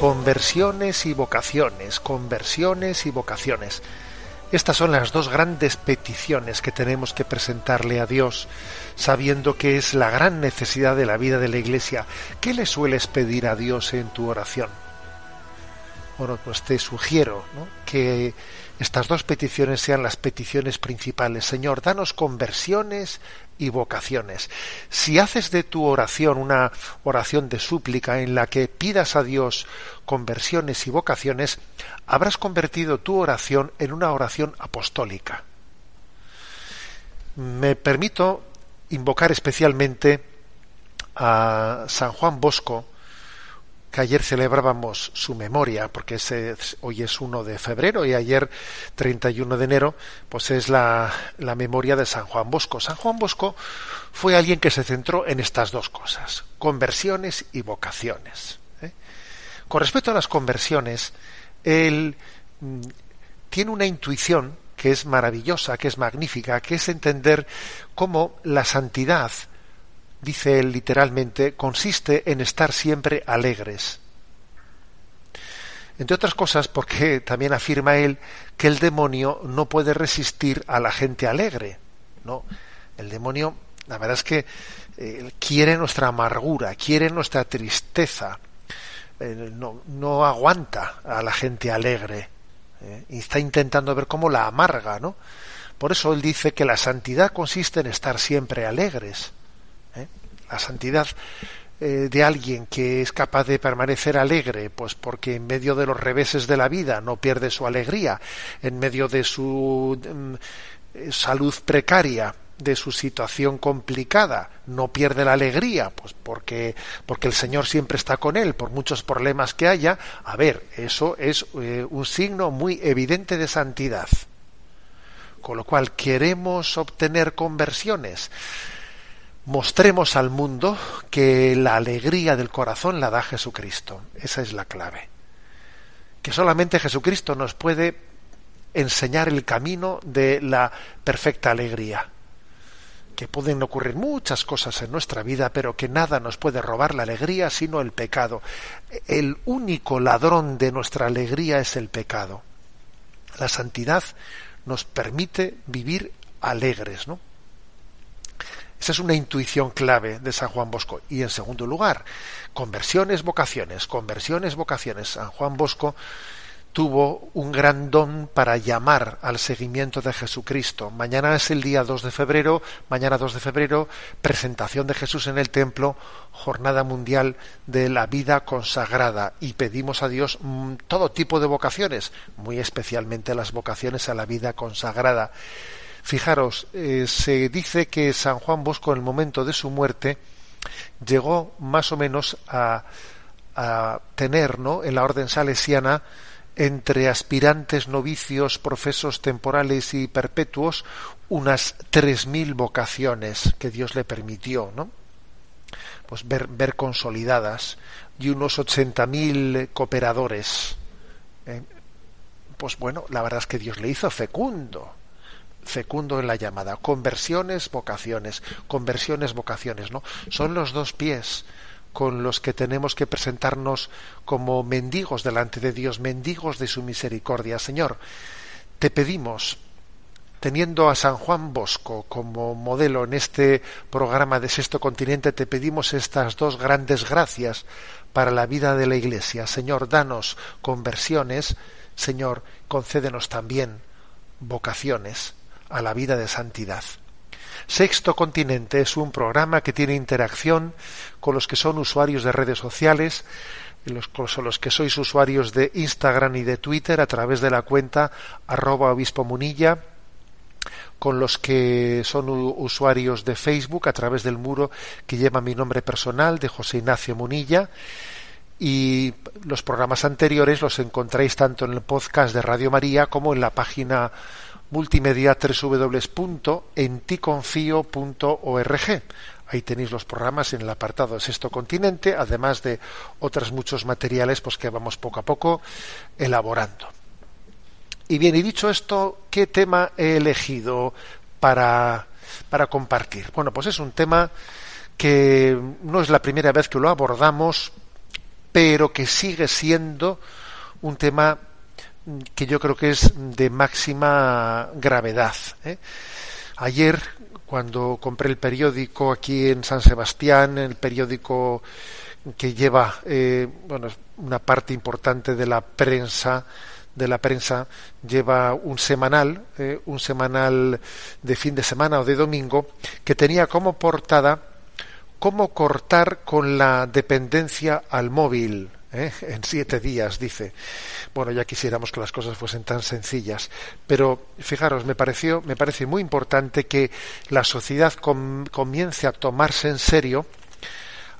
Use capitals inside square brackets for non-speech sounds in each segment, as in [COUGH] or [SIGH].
Conversiones y vocaciones, conversiones y vocaciones. Estas son las dos grandes peticiones que tenemos que presentarle a Dios, sabiendo que es la gran necesidad de la vida de la Iglesia. ¿Qué le sueles pedir a Dios en tu oración? Bueno, pues te sugiero que estas dos peticiones sean las peticiones principales. Señor, danos conversiones y vocaciones. Si haces de tu oración una oración de súplica en la que pidas a Dios conversiones y vocaciones, habrás convertido tu oración en una oración apostólica. Me permito invocar especialmente a San Juan Bosco, que ayer celebrábamos su memoria, porque hoy es 1 de febrero y ayer 31 de enero, pues es la, la memoria de San Juan Bosco. San Juan Bosco fue alguien que se centró en estas dos cosas, conversiones y vocaciones. ¿eh? Con respecto a las conversiones, él mm, tiene una intuición que es maravillosa, que es magnífica, que es entender cómo la santidad, dice él literalmente, consiste en estar siempre alegres. Entre otras cosas porque también afirma él que el demonio no puede resistir a la gente alegre. No, el demonio, la verdad es que eh, quiere nuestra amargura, quiere nuestra tristeza, eh, no, no aguanta a la gente alegre eh, y está intentando ver cómo la amarga, ¿no? Por eso él dice que la santidad consiste en estar siempre alegres. La santidad eh, de alguien que es capaz de permanecer alegre, pues porque en medio de los reveses de la vida no pierde su alegría, en medio de su mm, eh, salud precaria, de su situación complicada, no pierde la alegría, pues porque, porque el Señor siempre está con él, por muchos problemas que haya. A ver, eso es eh, un signo muy evidente de santidad. Con lo cual, queremos obtener conversiones. Mostremos al mundo que la alegría del corazón la da Jesucristo. Esa es la clave. Que solamente Jesucristo nos puede enseñar el camino de la perfecta alegría. Que pueden ocurrir muchas cosas en nuestra vida, pero que nada nos puede robar la alegría sino el pecado. El único ladrón de nuestra alegría es el pecado. La santidad nos permite vivir alegres, ¿no? Esa es una intuición clave de San Juan Bosco. Y en segundo lugar, conversiones, vocaciones, conversiones, vocaciones. San Juan Bosco tuvo un gran don para llamar al seguimiento de Jesucristo. Mañana es el día 2 de febrero, mañana 2 de febrero, presentación de Jesús en el templo, jornada mundial de la vida consagrada y pedimos a Dios mm, todo tipo de vocaciones, muy especialmente las vocaciones a la vida consagrada. Fijaros, eh, se dice que San Juan Bosco en el momento de su muerte llegó más o menos a, a tener ¿no? en la orden salesiana entre aspirantes, novicios, profesos temporales y perpetuos, unas tres mil vocaciones que Dios le permitió, ¿no? Pues ver, consolidadas y unos ochenta mil cooperadores. ¿eh? Pues bueno, la verdad es que Dios le hizo fecundo, fecundo en la llamada. Conversiones, vocaciones, conversiones, vocaciones, ¿no? Son los dos pies con los que tenemos que presentarnos como mendigos delante de Dios, mendigos de su misericordia. Señor, te pedimos, teniendo a San Juan Bosco como modelo en este programa de Sexto Continente, te pedimos estas dos grandes gracias para la vida de la Iglesia. Señor, danos conversiones, Señor, concédenos también vocaciones a la vida de santidad. Sexto Continente es un programa que tiene interacción con los que son usuarios de redes sociales, los, con los que sois usuarios de Instagram y de Twitter a través de la cuenta arroba obispo munilla, con los que son usuarios de Facebook a través del muro que lleva mi nombre personal de José Ignacio Munilla y los programas anteriores los encontráis tanto en el podcast de Radio María como en la página multimedia www.enticonfio.org. Ahí tenéis los programas en el apartado de Sexto Continente, además de otros muchos materiales pues, que vamos poco a poco elaborando. Y bien, y dicho esto, ¿qué tema he elegido para, para compartir? Bueno, pues es un tema que no es la primera vez que lo abordamos, pero que sigue siendo un tema que yo creo que es de máxima gravedad. ¿eh? Ayer, cuando compré el periódico aquí en San Sebastián, el periódico que lleva eh, bueno, una parte importante de la prensa, de la prensa lleva un semanal, eh, un semanal de fin de semana o de domingo, que tenía como portada cómo cortar con la dependencia al móvil. ¿Eh? en siete días, dice. Bueno, ya quisiéramos que las cosas fuesen tan sencillas, pero fijaros, me pareció, me parece muy importante que la sociedad comience a tomarse en serio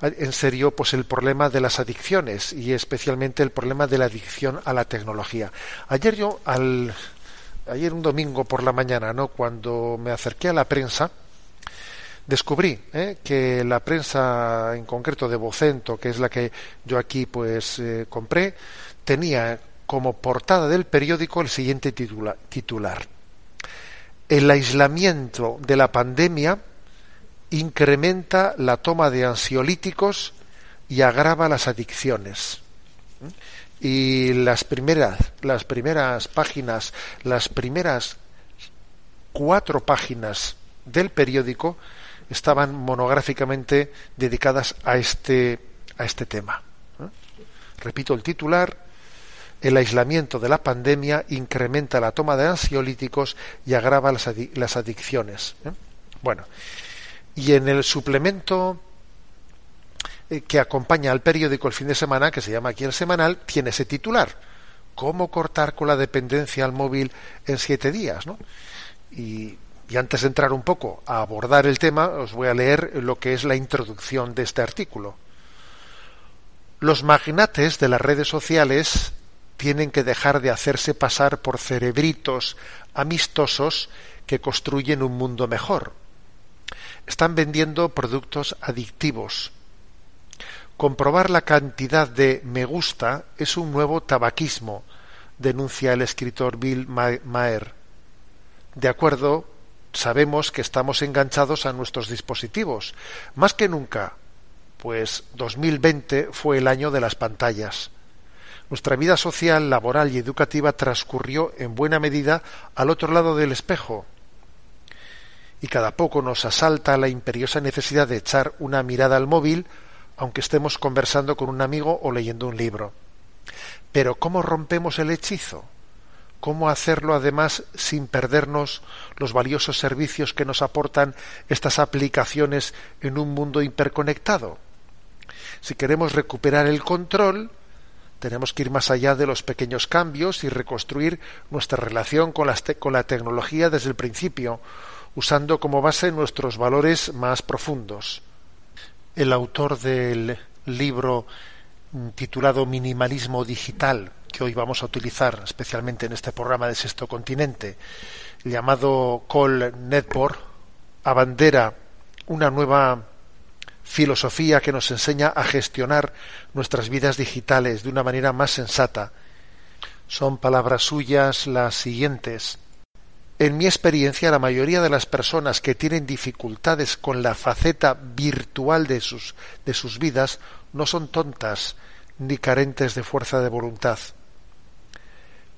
en serio pues el problema de las adicciones y especialmente el problema de la adicción a la tecnología. Ayer yo al ayer un domingo por la mañana, ¿no? Cuando me acerqué a la prensa, descubrí ¿eh? que la prensa en concreto de Vocento, que es la que yo aquí pues eh, compré, tenía como portada del periódico el siguiente titular. El aislamiento de la pandemia incrementa la toma de ansiolíticos y agrava las adicciones. Y las primeras, las primeras páginas, las primeras cuatro páginas del periódico estaban monográficamente dedicadas a este, a este tema. Repito el titular, el aislamiento de la pandemia incrementa la toma de ansiolíticos y agrava las, las adicciones. ¿eh? Bueno, y en el suplemento eh, que acompaña al periódico el fin de semana, que se llama aquí el semanal, tiene ese titular. ¿Cómo cortar con la dependencia al móvil en siete días? ¿no? Y y antes de entrar un poco a abordar el tema, os voy a leer lo que es la introducción de este artículo. Los magnates de las redes sociales tienen que dejar de hacerse pasar por cerebritos amistosos que construyen un mundo mejor. Están vendiendo productos adictivos. Comprobar la cantidad de me gusta es un nuevo tabaquismo, denuncia el escritor Bill Maher. De acuerdo sabemos que estamos enganchados a nuestros dispositivos, más que nunca, pues 2020 fue el año de las pantallas. Nuestra vida social, laboral y educativa transcurrió en buena medida al otro lado del espejo. Y cada poco nos asalta la imperiosa necesidad de echar una mirada al móvil, aunque estemos conversando con un amigo o leyendo un libro. Pero ¿cómo rompemos el hechizo? Cómo hacerlo además sin perdernos los valiosos servicios que nos aportan estas aplicaciones en un mundo hiperconectado. Si queremos recuperar el control, tenemos que ir más allá de los pequeños cambios y reconstruir nuestra relación con con la tecnología desde el principio, usando como base nuestros valores más profundos. El autor del libro titulado Minimalismo Digital, que hoy vamos a utilizar especialmente en este programa de Sexto Continente, llamado Col Netport, abandera una nueva filosofía que nos enseña a gestionar nuestras vidas digitales de una manera más sensata. Son palabras suyas las siguientes. En mi experiencia, la mayoría de las personas que tienen dificultades con la faceta virtual de sus, de sus vidas no son tontas ni carentes de fuerza de voluntad.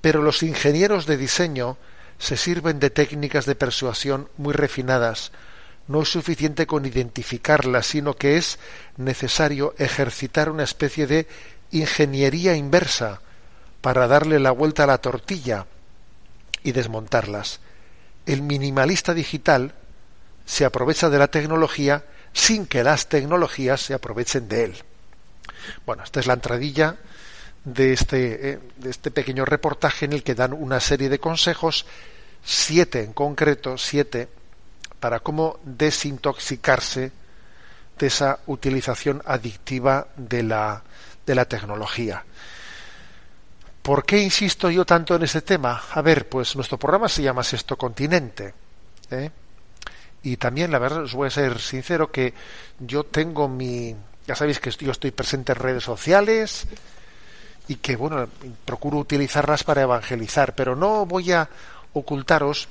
Pero los ingenieros de diseño se sirven de técnicas de persuasión muy refinadas, no es suficiente con identificarlas, sino que es necesario ejercitar una especie de ingeniería inversa para darle la vuelta a la tortilla y desmontarlas. El minimalista digital se aprovecha de la tecnología sin que las tecnologías se aprovechen de él. Bueno, esta es la entradilla de este, eh, de este pequeño reportaje en el que dan una serie de consejos, siete en concreto, siete para cómo desintoxicarse de esa utilización adictiva de la, de la tecnología. ¿Por qué insisto yo tanto en ese tema? A ver, pues nuestro programa se llama Sexto Continente. ¿eh? Y también, la verdad, os voy a ser sincero que yo tengo mi... Ya sabéis que yo estoy presente en redes sociales y que, bueno, procuro utilizarlas para evangelizar, pero no voy a ocultaros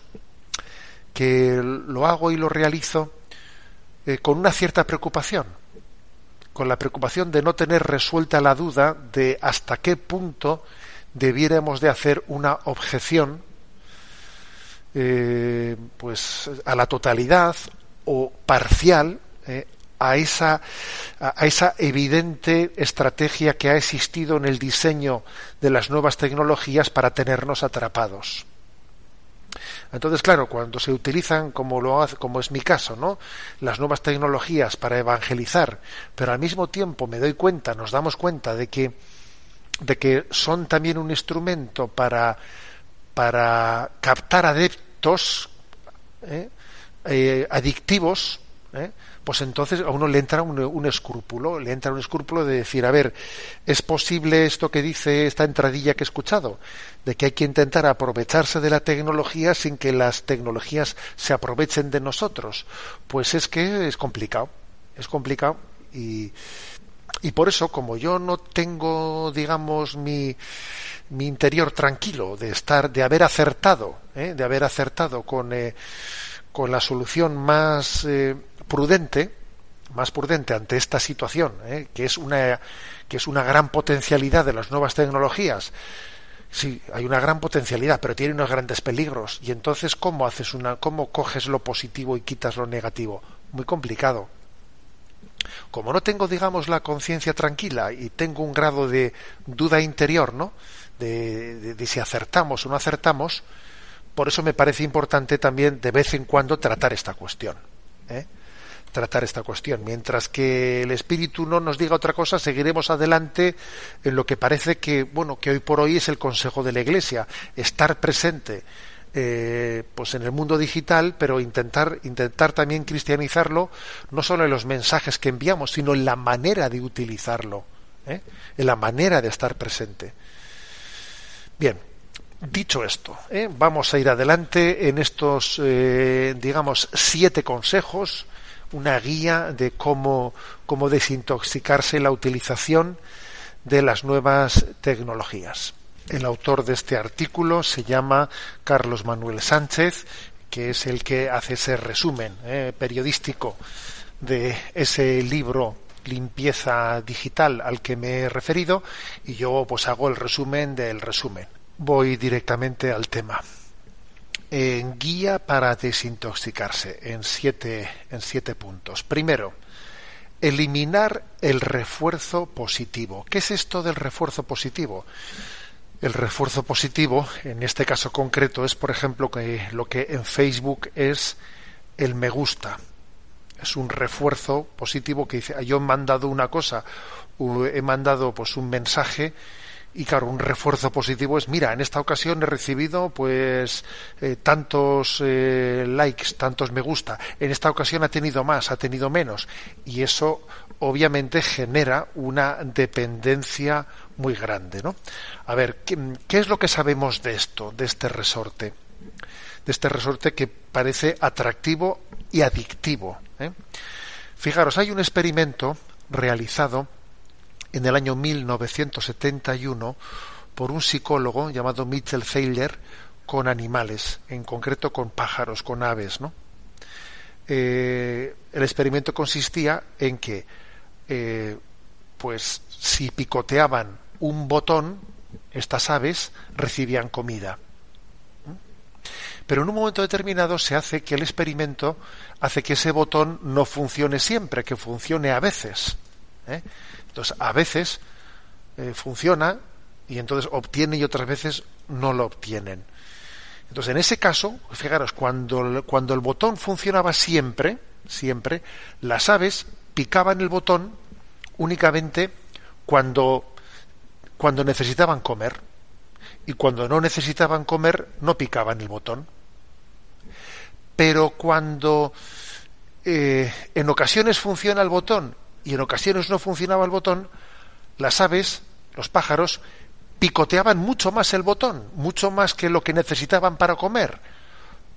que lo hago y lo realizo eh, con una cierta preocupación, con la preocupación de no tener resuelta la duda de hasta qué punto debiéramos de hacer una objeción eh, pues a la totalidad o parcial eh, a esa a esa evidente estrategia que ha existido en el diseño de las nuevas tecnologías para tenernos atrapados. Entonces, claro, cuando se utilizan, como, lo hace, como es mi caso, ¿no? las nuevas tecnologías para evangelizar, pero al mismo tiempo me doy cuenta, nos damos cuenta de que, de que son también un instrumento para, para captar adeptos ¿eh? Eh, adictivos, ¿eh? Pues entonces a uno le entra un, escrúpulo, le entra un escrúpulo de decir, a ver, ¿es posible esto que dice esta entradilla que he escuchado? De que hay que intentar aprovecharse de la tecnología sin que las tecnologías se aprovechen de nosotros. Pues es que es complicado, es complicado y, y por eso, como yo no tengo, digamos, mi, mi interior tranquilo de estar, de haber acertado, ¿eh? de haber acertado con, eh, con la solución más eh, prudente, más prudente ante esta situación, ¿eh? que es una que es una gran potencialidad de las nuevas tecnologías. Sí, hay una gran potencialidad, pero tiene unos grandes peligros. Y entonces, ¿cómo haces una, cómo coges lo positivo y quitas lo negativo? Muy complicado. Como no tengo, digamos, la conciencia tranquila y tengo un grado de duda interior, ¿no? De, de si acertamos o no acertamos, por eso me parece importante también de vez en cuando tratar esta cuestión. ¿eh? Tratar esta cuestión. Mientras que el espíritu no nos diga otra cosa, seguiremos adelante en lo que parece que, bueno, que hoy por hoy es el consejo de la Iglesia, estar presente eh, pues en el mundo digital, pero intentar, intentar también cristianizarlo, no solo en los mensajes que enviamos, sino en la manera de utilizarlo, ¿eh? en la manera de estar presente. Bien, dicho esto, ¿eh? vamos a ir adelante en estos, digamos, siete consejos una guía de cómo, cómo desintoxicarse la utilización de las nuevas tecnologías. El autor de este artículo se llama Carlos Manuel Sánchez, que es el que hace ese resumen eh, periodístico de ese libro Limpieza Digital al que me he referido y yo pues hago el resumen del resumen. Voy directamente al tema en guía para desintoxicarse en siete, en siete puntos. Primero, eliminar el refuerzo positivo. ¿Qué es esto del refuerzo positivo? El refuerzo positivo, en este caso concreto, es, por ejemplo, que lo que en Facebook es el me gusta. Es un refuerzo positivo que dice, yo he mandado una cosa, he mandado pues un mensaje y claro, un refuerzo positivo es, mira, en esta ocasión he recibido pues eh, tantos eh, likes, tantos me gusta, en esta ocasión ha tenido más, ha tenido menos, y eso obviamente genera una dependencia muy grande, ¿no? A ver, ¿qué, qué es lo que sabemos de esto, de este resorte? De este resorte que parece atractivo y adictivo. ¿eh? Fijaros, hay un experimento realizado en el año 1971 por un psicólogo llamado Mitchell Thaler con animales, en concreto con pájaros, con aves, ¿no? Eh, el experimento consistía en que, eh, pues, si picoteaban un botón, estas aves recibían comida. Pero en un momento determinado se hace que el experimento hace que ese botón no funcione siempre, que funcione a veces. ¿eh? Entonces, a veces eh, funciona y entonces obtiene y otras veces no lo obtienen. Entonces, en ese caso, fijaros, cuando, cuando el botón funcionaba siempre, siempre, las aves picaban el botón únicamente cuando, cuando necesitaban comer. Y cuando no necesitaban comer, no picaban el botón. Pero cuando eh, en ocasiones funciona el botón y en ocasiones no funcionaba el botón, las aves, los pájaros, picoteaban mucho más el botón, mucho más que lo que necesitaban para comer,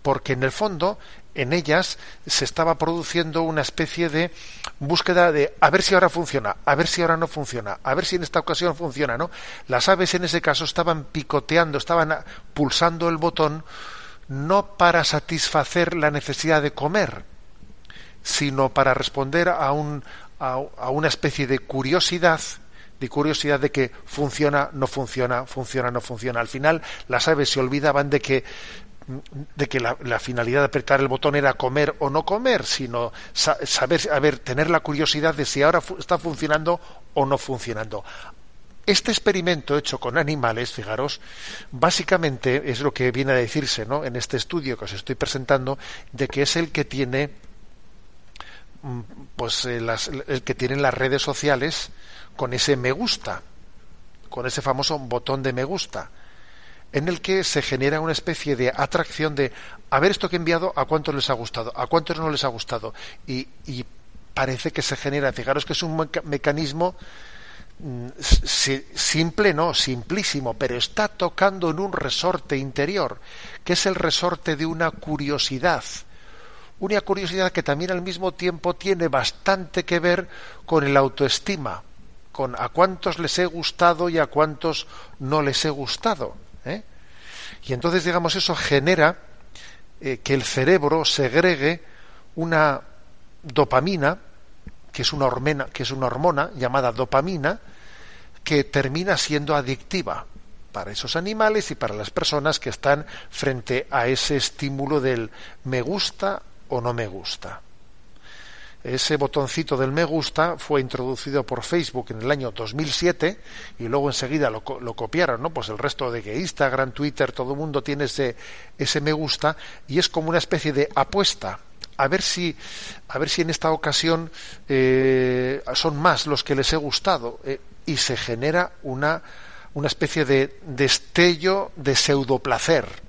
porque en el fondo en ellas se estaba produciendo una especie de búsqueda de a ver si ahora funciona, a ver si ahora no funciona, a ver si en esta ocasión funciona, ¿no? Las aves en ese caso estaban picoteando, estaban pulsando el botón no para satisfacer la necesidad de comer, sino para responder a un, a, una especie de curiosidad de curiosidad de que funciona, no funciona, funciona, no funciona. Al final las aves se olvidaban de que de que la, finalidad de apretar el botón era comer o no comer, sino sa saber, tener la curiosidad de si ahora está funcionando o no funcionando. Este experimento hecho con animales, fijaros, básicamente es lo que viene a decirse ¿no? en este estudio que os estoy presentando, de que es el que tiene pues eh, las, el que tienen las redes sociales con ese me gusta, con ese famoso botón de me gusta, en el que se genera una especie de atracción de a ver esto que he enviado, a cuántos les ha gustado, a cuántos no les ha gustado. Y, parece que se genera, fijaros que es un meca mecanismo simple, no, simplísimo, pero está tocando en un resorte interior, que es el resorte de una curiosidad una curiosidad que también al mismo tiempo tiene bastante que ver con el autoestima, con a cuántos les he gustado y a cuántos no les he gustado. ¿eh? Y entonces, digamos, eso genera eh, que el cerebro segregue una dopamina, que es una, que es una hormona llamada dopamina, que termina siendo adictiva para esos animales y para las personas que están frente a ese estímulo del me gusta o no me gusta. Ese botoncito del me gusta fue introducido por Facebook en el año 2007 y luego enseguida lo, lo copiaron, ¿no? Pues el resto de que Instagram, Twitter, todo el mundo tiene ese, ese me gusta y es como una especie de apuesta a ver si a ver si en esta ocasión eh, son más los que les he gustado eh, y se genera una una especie de destello de pseudoplacer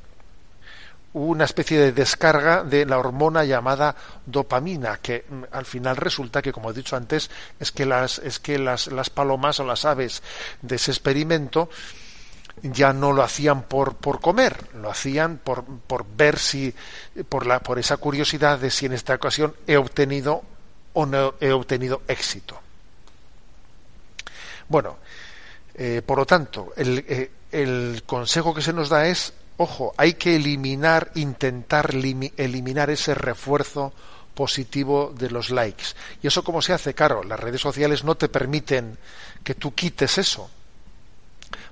una especie de descarga de la hormona llamada dopamina, que mm, al final resulta que, como he dicho antes, es que las, es que las, las palomas o las aves de ese experimento ya no lo hacían por, por comer, lo hacían por, por ver si, por, la, por esa curiosidad de si en esta ocasión he obtenido o no he obtenido éxito. Bueno, eh, por lo tanto, el, eh, el consejo que se nos da es ojo, hay que eliminar, intentar eliminar ese refuerzo positivo de los likes. ¿Y eso cómo se hace? Claro, las redes sociales no te permiten que tú quites eso.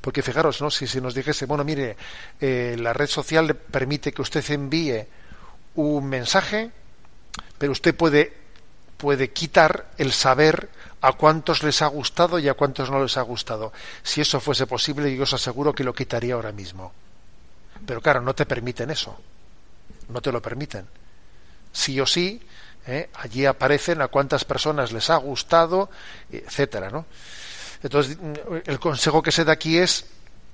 Porque fijaros, ¿no? si, nos dijese, bueno, mire, eh, la red social permite que usted envíe un mensaje, pero usted puede, puede quitar el saber a cuántos les ha gustado y a cuántos no les ha gustado. Si eso fuese posible, yo os aseguro que lo quitaría ahora mismo. Pero claro, no te permiten eso. No te lo permiten. Sí o sí, ¿eh? allí aparecen a cuántas personas les ha gustado, etcétera, ¿no? Entonces, el consejo que se da aquí es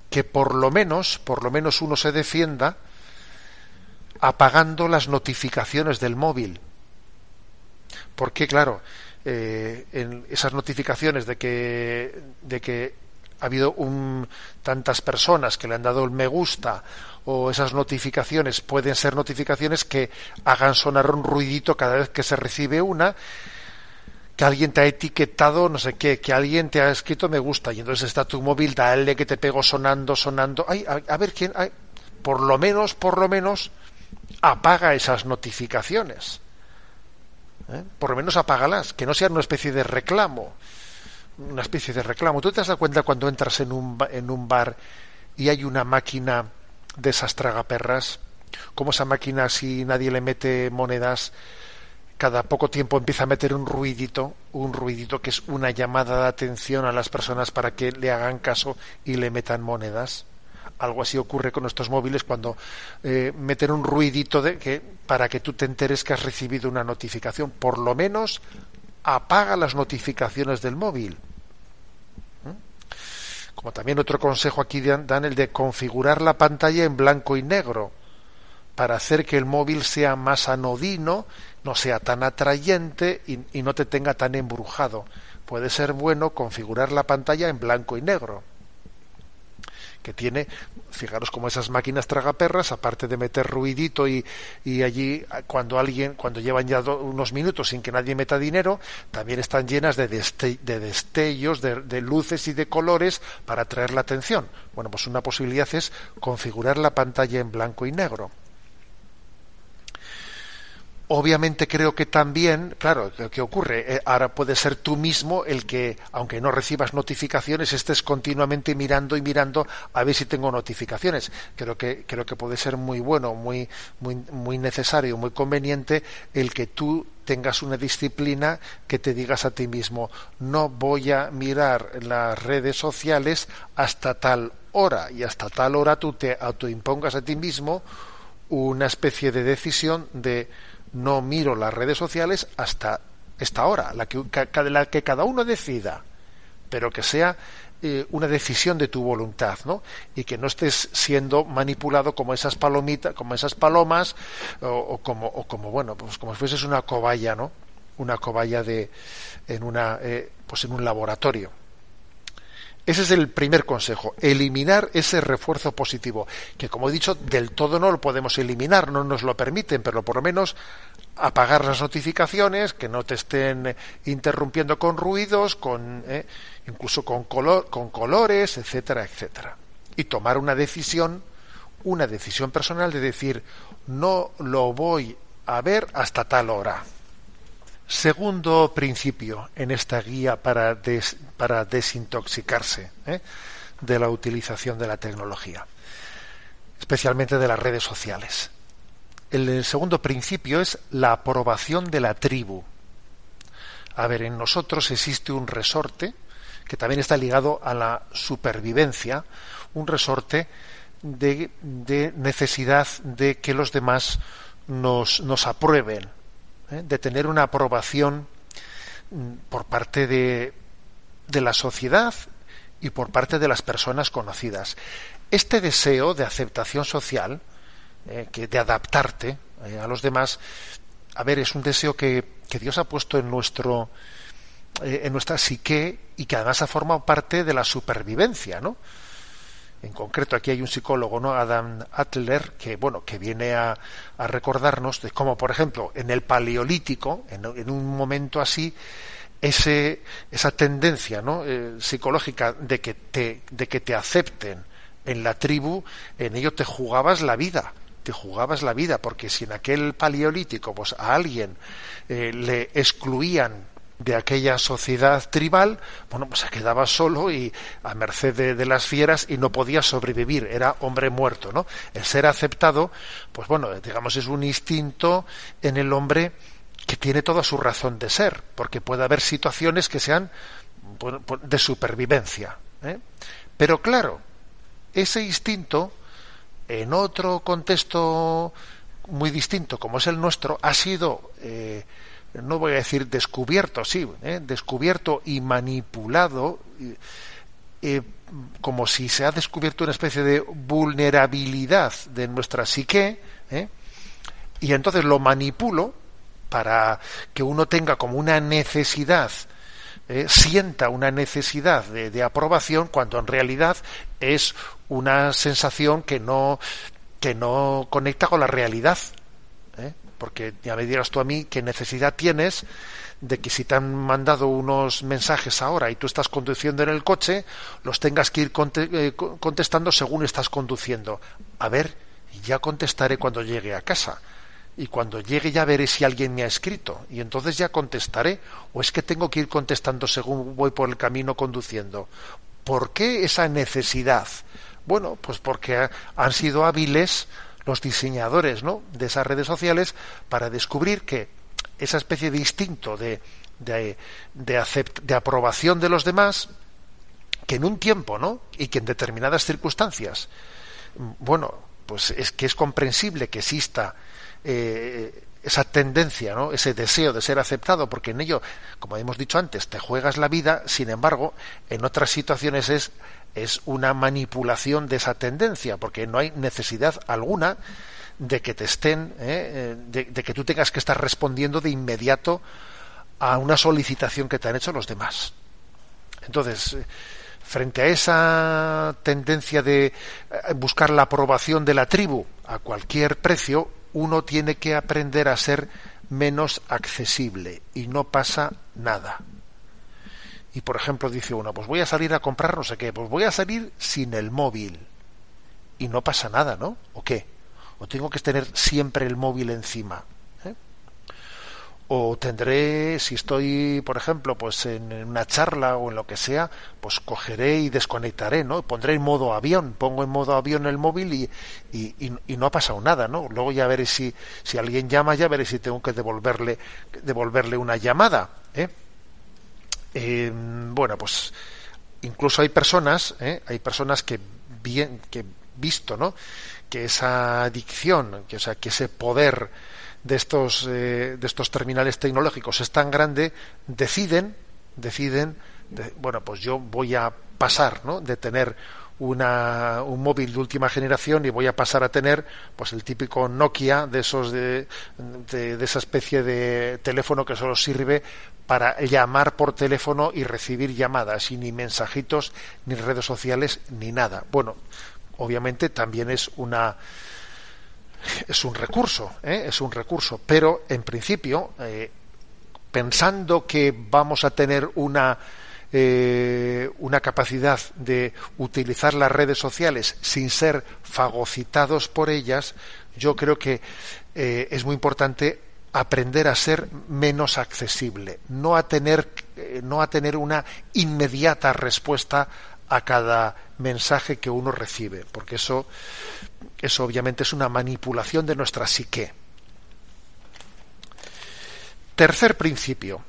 que por lo menos, por lo menos uno se defienda apagando las notificaciones del móvil. Porque, claro, eh, en esas notificaciones de que, de que ha habido un, tantas personas que le han dado el me gusta o esas notificaciones pueden ser notificaciones que hagan sonar un ruidito cada vez que se recibe una que alguien te ha etiquetado no sé qué, que alguien te ha escrito me gusta y entonces está tu móvil, dale que te pego sonando, sonando. Ay, a, ver quién, por lo menos, por lo menos, apaga esas notificaciones. ¿Eh? Por lo menos apágalas, que no sean una especie de reclamo. Una especie de reclamo. ¿Tú te das cuenta cuando entras en un, en un bar y hay una máquina de esas tragaperras? Como esa máquina, si nadie le mete monedas, cada poco tiempo empieza a meter un ruidito, un ruidito que es una llamada de atención a las personas para que le hagan caso y le metan monedas algo así ocurre con nuestros móviles cuando eh, meten un ruidito de que para que tú te enteres que has recibido una notificación. Por lo menos apaga las notificaciones del móvil. Como también otro consejo aquí dan el de configurar la pantalla en blanco y negro para hacer que el móvil sea más anodino, no sea tan atrayente y no te tenga tan embrujado. Puede ser bueno configurar la pantalla en blanco y negro que tiene, fijaros como esas máquinas tragaperras, aparte de meter ruidito y, y allí cuando alguien, cuando llevan ya unos minutos sin que nadie meta dinero, también están llenas de, de destellos, de, de luces y de colores para atraer la atención. Bueno, pues una posibilidad es configurar la pantalla en blanco y negro. Obviamente creo que también, claro, ¿qué ocurre? Eh, ahora puede ser tú mismo el que, aunque no recibas notificaciones, estés continuamente mirando y mirando a ver si tengo notificaciones. Creo que, creo que puede ser muy bueno, muy, muy, muy necesario, muy conveniente el que tú tengas una disciplina que te digas a ti mismo, no voy a mirar las redes sociales hasta tal hora y hasta tal hora tú te autoimpongas a ti mismo una especie de decisión de no miro las redes sociales hasta esta hora, la que, la que cada uno decida, pero que sea eh, una decisión de tu voluntad, ¿no? Y que no estés siendo manipulado como esas palomitas, como esas palomas, o, como, o como, bueno, pues como si fueses una cobaya, ¿no? Una cobaya de, en una, eh, pues en un laboratorio. Ese es el primer consejo, eliminar ese refuerzo positivo, que como he dicho, del todo no lo podemos eliminar, no nos lo permiten, pero por lo menos apagar las notificaciones, que no te estén interrumpiendo con ruidos, con eh, incluso con, color, con colores, etcétera, etcétera. Y tomar una decisión, una decisión personal de decir, no lo voy a ver hasta tal hora. Segundo principio en esta guía para, desintoxicarse ¿eh? de la utilización de la tecnología, especialmente de las redes sociales. El, segundo principio es la aprobación de la tribu. A ver, en nosotros existe un resorte que también está ligado a la supervivencia, un resorte de, necesidad de que los demás nos aprueben, ¿eh? de tener una aprobación mm, por parte de, de la sociedad y por parte de las personas conocidas. Este deseo de aceptación social, eh, que de adaptarte eh, a los demás, a ver, es un deseo que, que Dios ha puesto en nuestro en nuestra psique y que además ha formado parte de la supervivencia, ¿no? En concreto, aquí hay un psicólogo, ¿no? Adam Adler, que bueno, que viene a, a recordarnos de cómo, por ejemplo, en el paleolítico, en, un momento así, ese, esa tendencia ¿no? Eh, psicológica de que, te, de que te acepten en la tribu, en ello te jugabas la vida te jugabas la vida, porque si en aquel paleolítico pues a alguien eh, le excluían de aquella sociedad tribal, bueno, pues se quedaba solo y a merced de, las fieras y no podía sobrevivir, era hombre muerto, ¿no? El ser aceptado, pues bueno, digamos, es un instinto en el hombre que tiene toda su razón de ser, porque puede haber situaciones que sean de supervivencia. ¿eh? Pero claro, ese instinto, en otro contexto muy distinto como es el nuestro, ha sido eh, no voy a decir descubierto, sí, ¿eh? descubierto y manipulado eh, como si se ha descubierto una especie de vulnerabilidad de nuestra psique, ¿eh? y entonces lo manipulo para que uno tenga como una necesidad, sienta una necesidad de, de, aprobación, cuando en realidad es una sensación que no, que no conecta con la realidad. Porque ya me dirás tú a mí qué necesidad tienes de que si te han mandado unos mensajes ahora y tú estás conduciendo en el coche, los tengas que ir eh, contestando según estás conduciendo. A ver, ya contestaré cuando llegue a casa. Y cuando llegue ya veré si alguien me ha escrito. Y entonces ya contestaré. ¿O es que tengo que ir contestando según voy por el camino conduciendo? ¿Por qué esa necesidad? Bueno, pues porque han sido hábiles los diseñadores ¿no? de esas redes sociales para descubrir que esa especie de instinto de, de, de, de aprobación de los demás, que en un tiempo, ¿no? Y que en determinadas circunstancias, bueno, pues es que es comprensible que exista eh, esa tendencia, ¿no? ese deseo de ser aceptado, porque en ello, como hemos dicho antes, te juegas la vida, sin embargo, en otras situaciones es, es una manipulación de esa tendencia, porque no hay necesidad alguna de que te estén, ¿eh? de, de, que tú tengas que estar respondiendo de inmediato a una solicitación que te han hecho los demás. Entonces, frente a esa tendencia de buscar la aprobación de la tribu a cualquier precio, uno tiene que aprender a ser menos accesible y no pasa nada. Y por ejemplo dice uno, pues voy a salir a comprar no sé qué, pues voy a salir sin el móvil. Y no pasa nada, ¿no? ¿O qué? o tengo que tener siempre el móvil encima. ¿eh? O tendré, si estoy, por ejemplo, pues en una charla o en lo que sea, pues cogeré y desconectaré, ¿no? Pondré en modo avión, pongo en modo avión el móvil y, y, y no ha pasado nada, ¿no? Luego ya veré si, si alguien llama, ya veré si tengo que devolverle, devolverle una llamada. ¿eh? Eh, bueno, pues incluso hay personas, ¿eh? hay personas que bien, que visto, ¿no? que esa adicción, que, o sea, que ese poder de estos, eh, de estos terminales tecnológicos es tan grande, deciden, deciden, de, bueno, pues yo voy a pasar, ¿no? De tener una, un móvil de última generación y voy a pasar a tener pues el típico Nokia de esos de, de, esa especie de teléfono que solo sirve para llamar por teléfono y recibir llamadas y ni mensajitos ni redes sociales ni nada bueno obviamente también es una es un recurso, ¿eh? es un recurso, pero en principio, eh, pensando que vamos a tener una eh, una capacidad de utilizar las redes sociales sin ser fagocitados por ellas, yo creo que eh, es muy importante aprender a ser menos accesible, no a tener eh, no a tener una inmediata respuesta a cada mensaje que uno recibe, porque eso, eso obviamente es una manipulación de nuestra psique. Tercer principio.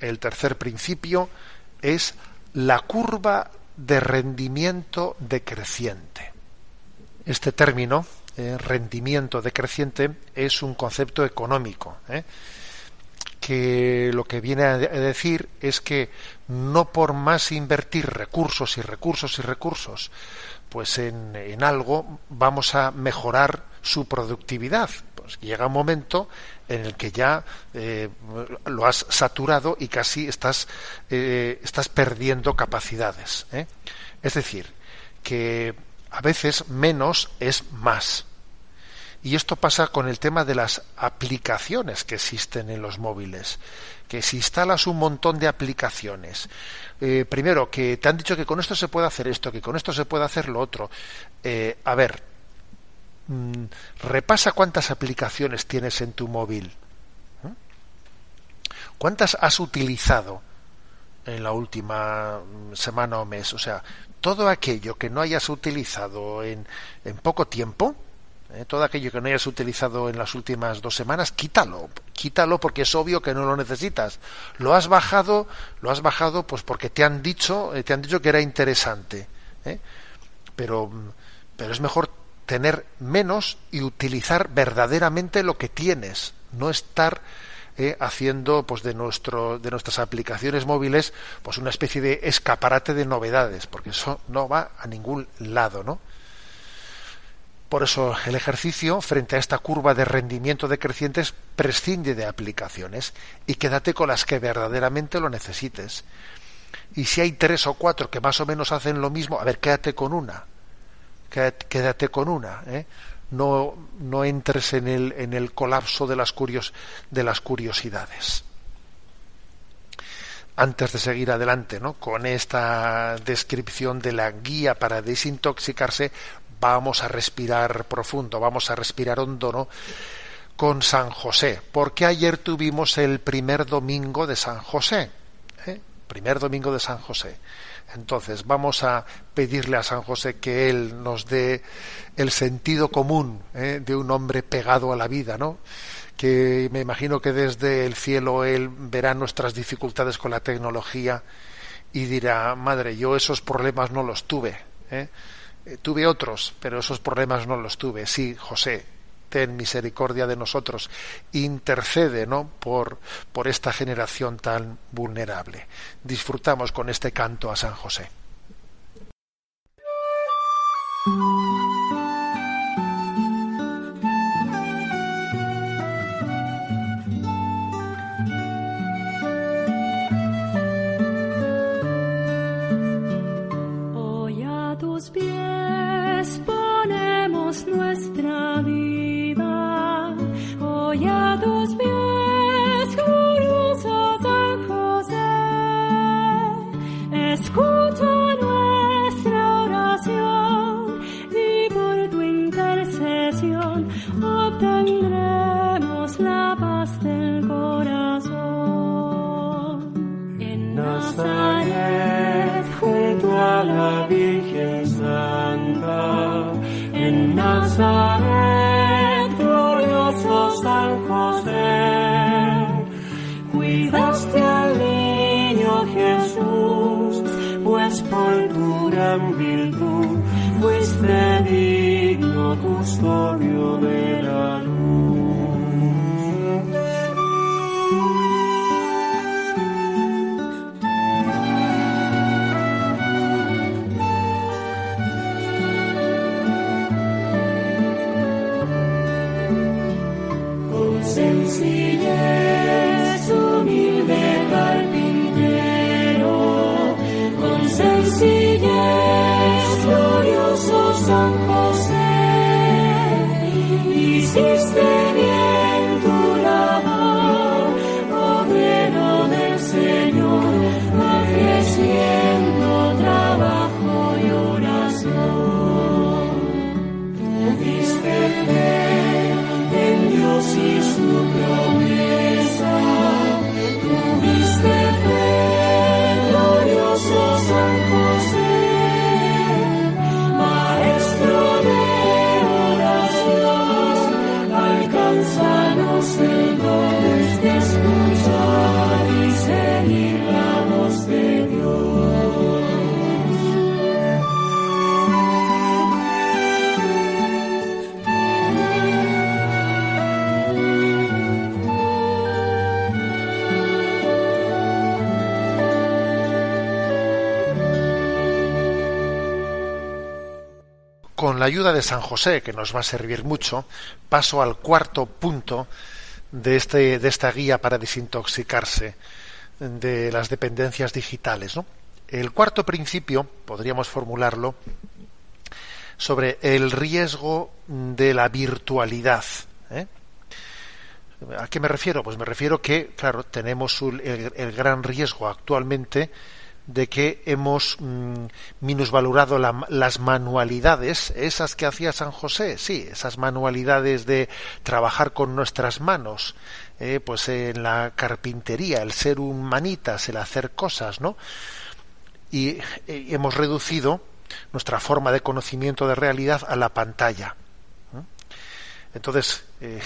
El tercer principio es la curva de rendimiento decreciente. Este término, eh, rendimiento decreciente, es un concepto económico. ¿eh? que lo que viene a decir es que no por más invertir recursos y recursos y recursos pues en, en algo vamos a mejorar su productividad. Pues llega un momento en el que ya eh, lo has saturado y casi estás, eh, estás perdiendo capacidades. ¿eh? Es decir, que a veces menos es más. Y esto pasa con el tema de las aplicaciones que existen en los móviles. Que si instalas un montón de aplicaciones, primero, que te han dicho que con esto se puede hacer esto, que con esto se puede hacer lo otro. A ver, mmm, repasa cuántas aplicaciones tienes en tu móvil. ¿Eh? ¿Cuántas has utilizado en la última mm, semana o mes? O sea, todo aquello que no hayas utilizado en, en poco tiempo, eh, todo aquello que no hayas utilizado en las últimas dos semanas, quítalo, quítalo porque es obvio que no lo necesitas. Lo has bajado, lo has bajado pues porque te han dicho, eh, te han dicho que era interesante. Pero, pero es mejor tener menos y utilizar verdaderamente lo que tienes, no estar eh, haciendo pues de nuestro de nuestras aplicaciones móviles pues una especie de escaparate de novedades porque eso no va a ningún lado no por eso el ejercicio frente a esta curva de rendimiento decrecientes prescinde de aplicaciones y quédate con las que verdaderamente lo necesites. Y si hay tres o cuatro que más o menos hacen lo mismo a ver quédate con una quédate con una ¿eh? no, no entres en el, en el colapso de las, curios, de las curiosidades. Antes de seguir adelante ¿no? con esta descripción de la guía para desintoxicarse, vamos a respirar profundo, vamos a respirar hondo ¿no? con San José, porque ayer tuvimos el primer domingo de San José, ¿eh? primer domingo de San José. Entonces vamos a pedirle a San José que él nos dé el sentido común ¿eh? de un hombre pegado a la vida, ¿no? Que me imagino que desde el cielo él verá nuestras dificultades con la tecnología y dirá, madre, yo esos problemas no los tuve. ¿eh? Eh, tuve otros, pero esos problemas no los tuve. Sí, José, ten misericordia de nosotros, intercede ¿no? por, por esta generación tan vulnerable. Disfrutamos con este canto a San José. Hoy a tus pies ponemos nuestra vida. Obtendremos la paz del corazón. En Nazaret, junto a la Virgen Santa, en Nazaret, glorioso San José, cuidaste al niño Jesús, pues por tu gran virtud fuiste digno custodio ayuda de San José, que nos va a servir mucho, paso al cuarto punto de, este, de esta guía para desintoxicarse de las dependencias digitales. El cuarto principio, podríamos formularlo, sobre el riesgo de la virtualidad. ¿eh? ¿A qué me refiero? Pues me refiero que, claro, tenemos el, el gran riesgo actualmente de que hemos mm, minusvalorado la- las manualidades, esas que hacía San José, sí, esas manualidades de trabajar con nuestras manos, eh, pues en la carpintería, el ser un manitas, el hacer cosas, ¿no? Y eh, hemos reducido nuestra forma de conocimiento de realidad a la pantalla. Entonces, eh,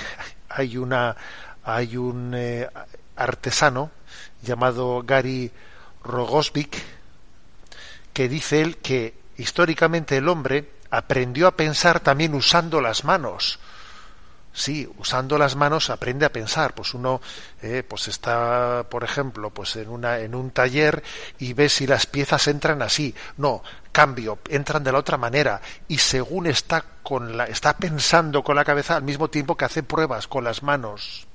hay una hay un artesano llamado Gary Rogosvik que dice él que históricamente el hombre aprendió a pensar también usando las manos. Sí, usando las manos aprende a pensar. Pues uno, eh, pues está, por ejemplo, pues en una, en un taller y ve si las piezas entran así. No, cambio, entran de la otra manera. Y según está con la, está pensando con la cabeza al mismo tiempo que hace pruebas con las manos.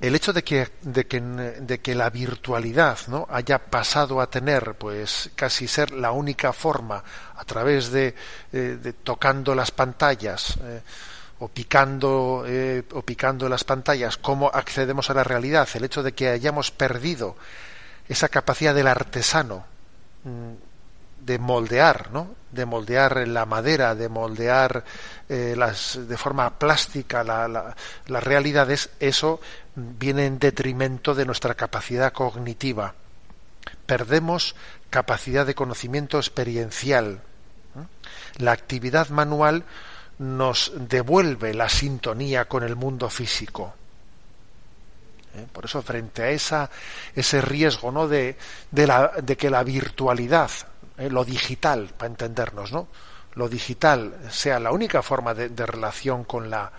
El hecho de que, de que, de que la virtualidad ¿no? haya pasado a tener, pues, casi ser la única forma a través de, eh, tocando las pantallas eh, o picando eh, o picando las pantallas, cómo accedemos a la realidad, el hecho de que hayamos perdido esa capacidad del artesano mm, de moldear, ¿no? de moldear la madera, de moldear eh, las, de forma plástica la, la, las realidades, eso viene en detrimento de nuestra capacidad cognitiva. Perdemos capacidad de conocimiento experiencial. La actividad manual nos devuelve la sintonía con el mundo físico. ¿Eh? Por eso, frente a esa, ese riesgo ¿no? de, de, que la virtualidad, ¿eh? lo digital, para entendernos, ¿no? lo digital sea la única forma de, relación con la,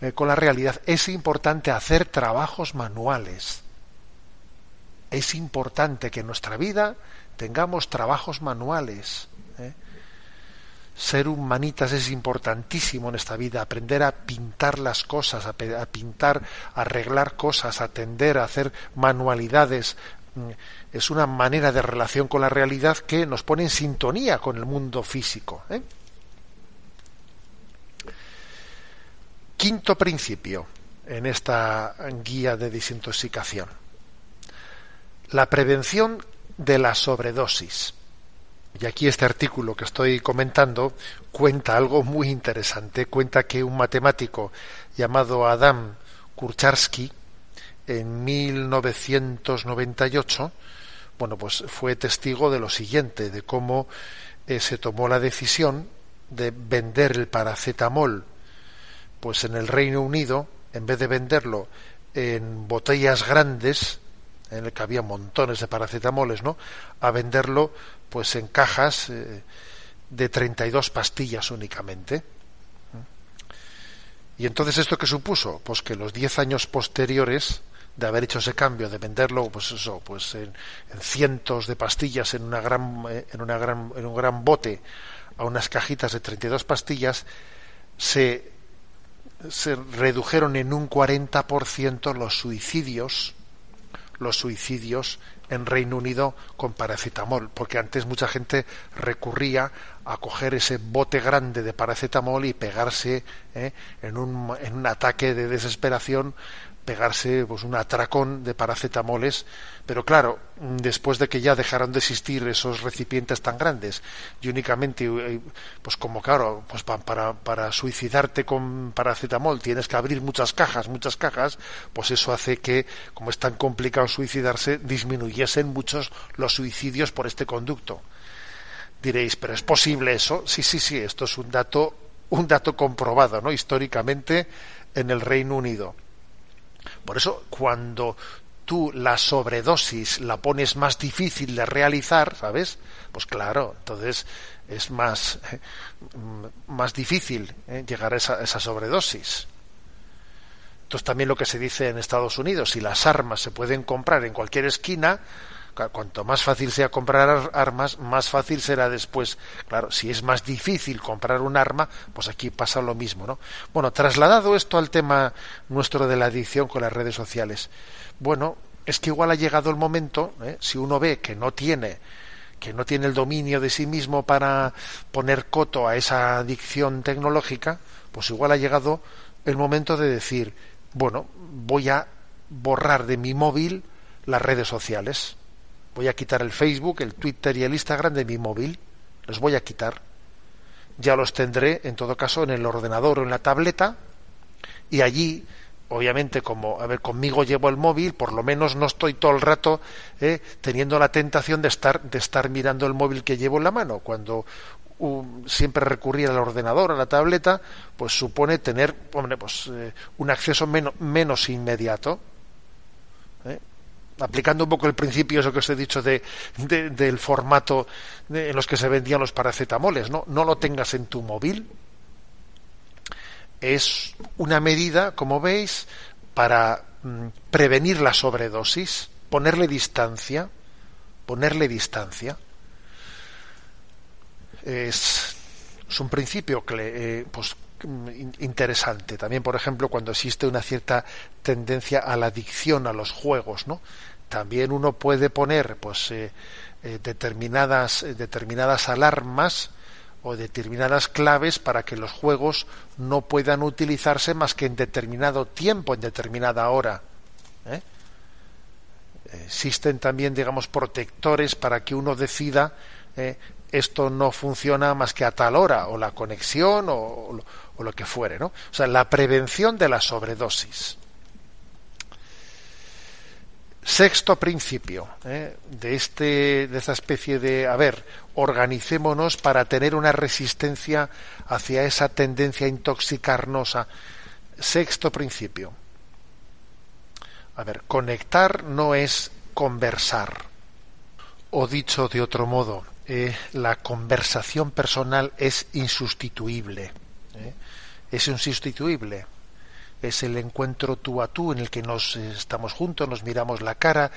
eh, con la realidad, es importante hacer trabajos manuales. Es importante que en nuestra vida tengamos trabajos manuales. ¿eh? Ser humanitas es importantísimo en esta vida, aprender a pintar las cosas, a, a pintar, a arreglar cosas, a atender, a hacer manualidades. Es una manera de relación con la realidad que nos pone en sintonía con el mundo físico. ¿eh? Quinto principio en esta guía de desintoxicación. La prevención de la sobredosis. Y aquí este artículo que estoy comentando cuenta algo muy interesante. Cuenta que un matemático llamado Adam Kurcharski en 1998, bueno, pues fue testigo de lo siguiente, de cómo eh, se tomó la decisión de vender el paracetamol pues en el Reino Unido, en vez de venderlo en botellas grandes, en el que había montones de paracetamoles, ¿no? A venderlo pues en cajas eh, de 32 pastillas únicamente. Y entonces esto que supuso, pues que los 10 años posteriores de haber hecho ese cambio, de venderlo, pues eso, pues en, en cientos de pastillas en una gran, eh, en gran, en un gran bote a unas cajitas de 32 pastillas, se se redujeron en un 40% los suicidios, los suicidios en Reino Unido con paracetamol, porque antes mucha gente recurría a coger ese bote grande de paracetamol y pegarse ¿eh? en, un, en un ataque de desesperación pegarse pues un atracón de paracetamoles, pero claro, después de que ya dejaron de existir esos recipientes tan grandes y únicamente, eh, pues como claro, pues para, para suicidarte con paracetamol tienes que abrir muchas cajas, muchas cajas, pues eso hace que, como es tan complicado suicidarse, disminuyesen muchos los suicidios por este conducto. Diréis, pero ¿es posible eso? Sí, sí, sí, esto es un dato, un dato comprobado, ¿no? Históricamente en el Reino Unido por eso, cuando tú la sobredosis la pones más difícil de realizar, ¿sabes? Pues claro, entonces es más, [LAUGHS] más difícil ¿eh? llegar a esa, esa, sobredosis. Entonces también lo que se dice en Estados Unidos, si las armas se pueden comprar en cualquier esquina, cuanto más fácil sea comprar armas, más fácil será después. Claro, si es más difícil comprar un arma, pues aquí pasa lo mismo, ¿no? Bueno, trasladado esto al tema nuestro de la adicción con las redes sociales, bueno, es que igual ha llegado el momento, ¿eh? si uno ve que no tiene que no tiene el dominio de sí mismo para poner coto a esa adicción tecnológica, pues igual ha llegado el momento de decir, bueno, voy a borrar de mi móvil las redes sociales Voy a quitar el Facebook, el Twitter y el Instagram de mi móvil. Los voy a quitar. Ya los tendré, en todo caso, en el ordenador o en la tableta. Y allí, obviamente, como, a ver, conmigo llevo el móvil, por lo menos no estoy todo el rato eh, teniendo la tentación de estar, de estar mirando el móvil que llevo en la mano. Cuando um, siempre recurrir al ordenador, a la tableta, pues supone tener hombre, pues, eh, un acceso menos, inmediato. ¿eh? Aplicando un poco el principio, eso que os he dicho de, de, del formato en los que se vendían los paracetamoles, ¿no? No lo tengas en tu móvil. es una medida, como veis, para mm, prevenir la sobredosis, ponerle distancia, ponerle distancia. Es, un principio que, eh, pues, interesante. También, por ejemplo, cuando existe una cierta tendencia a la adicción a los juegos, ¿no? También uno puede poner, pues, eh, eh, determinadas, eh, determinadas alarmas o determinadas claves para que los juegos no puedan utilizarse más que en determinado tiempo, en determinada hora. Existen también, digamos, protectores para que uno decida. Esto no funciona más que a tal hora, o la conexión, o, lo- que fuere, ¿no? O sea, la prevención de la sobredosis. Sexto principio ¿eh? de este de esta especie de a ver organicémonos para tener una resistencia hacia esa tendencia a intoxicarnos. a- Sexto principio. A ver, conectar no es conversar. O dicho de otro modo, eh, la conversación personal es insustituible. ¿eh? Es insustituible es el encuentro tú a tú en el que nos eh, estamos juntos, nos miramos la cara,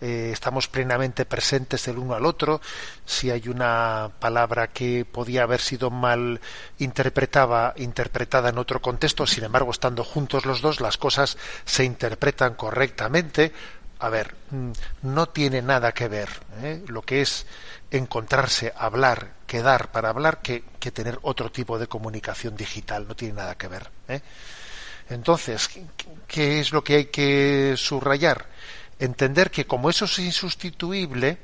estamos plenamente presentes el uno al otro. Si hay una palabra que podía haber sido mal interpretada, interpretada en otro contexto, sin embargo, estando juntos los dos, las cosas se interpretan correctamente. A ver, mm, no tiene nada que ver ¿eh? lo que es encontrarse, hablar, quedar para hablar, que, tener otro tipo de comunicación digital. No tiene nada que ver. ¿eh? Entonces, ¿qué- ¿qué es lo que hay que subrayar? Entender que como eso es insustituible,